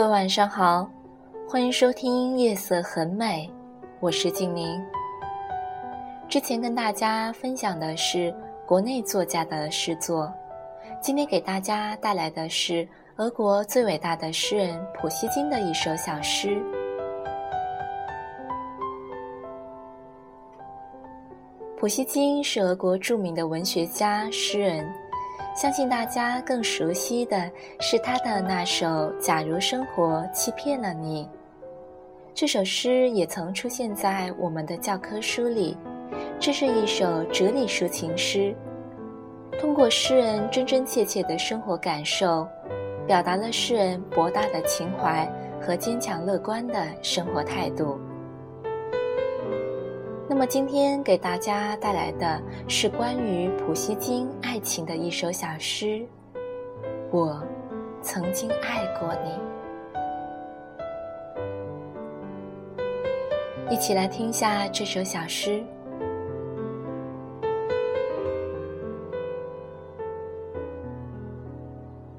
各位晚上好，欢迎收听《夜色很美》，我是静宁。之前跟大家分享的是国内作家的诗作，今天给大家带来的是俄国最伟大的诗人普希金的一首小诗。普希金是俄国著名的文学家、诗人。相信大家更熟悉的是他的那首《假如生活欺骗了你》。这首诗也曾出现在我们的教科书里。这是一首哲理抒情诗，通过诗人真真切切的生活感受，表达了诗人博大的情怀和坚强乐观的生活态度。那么今天给大家带来的是关于普希金爱情的一首小诗。我曾经爱过你，一起来听下这首小诗。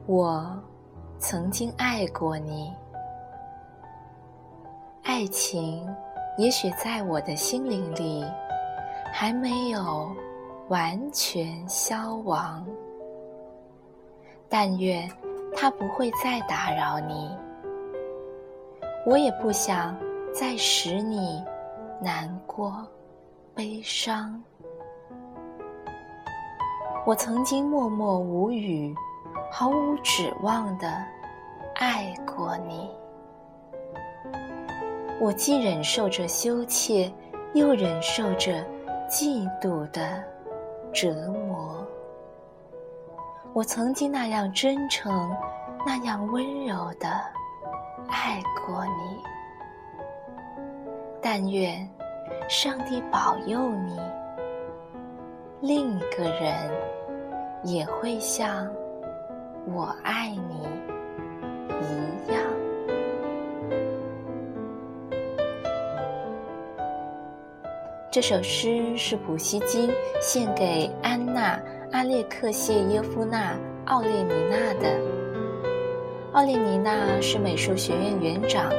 我曾经爱过你，爱情。也许在我的心灵里，还没有完全消亡。但愿它不会再打扰你，我也不想再使你难过、悲伤。我曾经默默无语、毫无指望的爱过你。我既忍受着羞怯，又忍受着嫉妒的折磨。我曾经那样真诚，那样温柔的爱过你。但愿上帝保佑你，另一个人也会像我爱你一样。这首诗是普希金献给安娜·阿列克谢耶夫娜·奥列尼娜的。奥列尼娜是美术学院院长、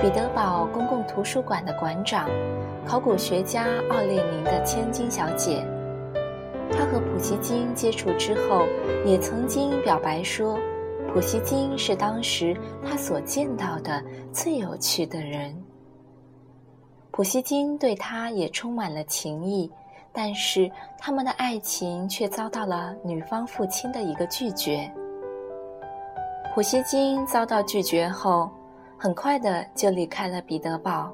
彼得堡公共图书馆的馆长、考古学家奥列宁的千金小姐。她和普希金接触之后，也曾经表白说，普希金是当时她所见到的最有趣的人。普希金对她也充满了情意，但是他们的爱情却遭到了女方父亲的一个拒绝。普希金遭到拒绝后，很快的就离开了彼得堡。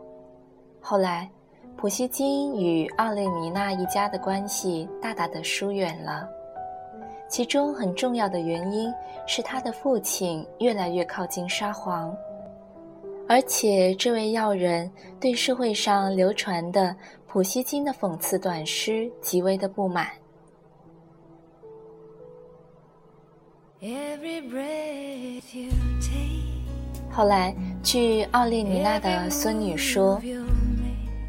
后来，普希金与奥列尼娜一家的关系大大的疏远了，其中很重要的原因是他的父亲越来越靠近沙皇。而且，这位要人对社会上流传的普希金的讽刺短诗极为的不满。后来，据奥列尼娜的孙女说，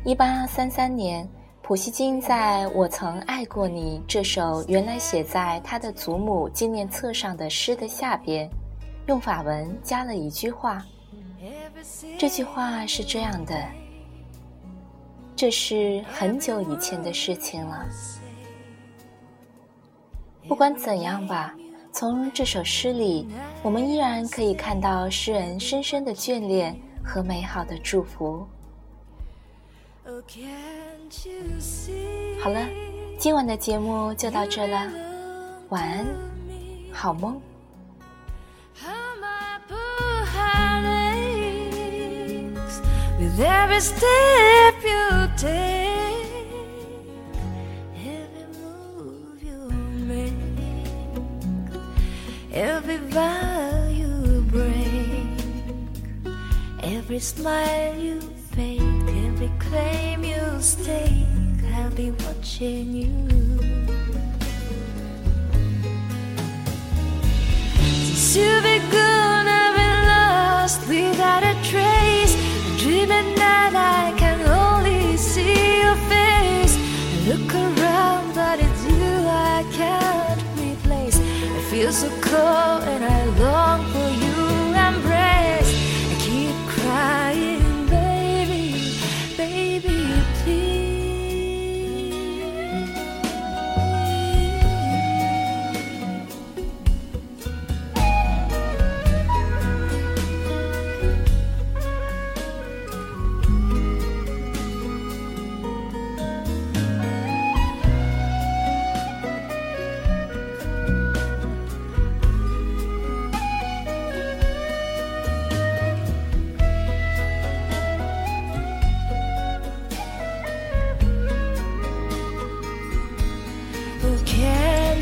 一八三三年，普希金在我曾爱过你这首原来写在他的祖母纪念册上的诗的下边，用法文加了一句话。这句话是这样的：这是很久以前的事情了。不管怎样吧，从这首诗里，我们依然可以看到诗人深深的眷恋和美好的祝福。好了，今晚的节目就到这了，晚安，好梦。With every step you take, every move you make, every vow you break, every smile you fake, every claim you stake, I'll be watching you. Since you've I've musical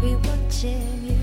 be watching you.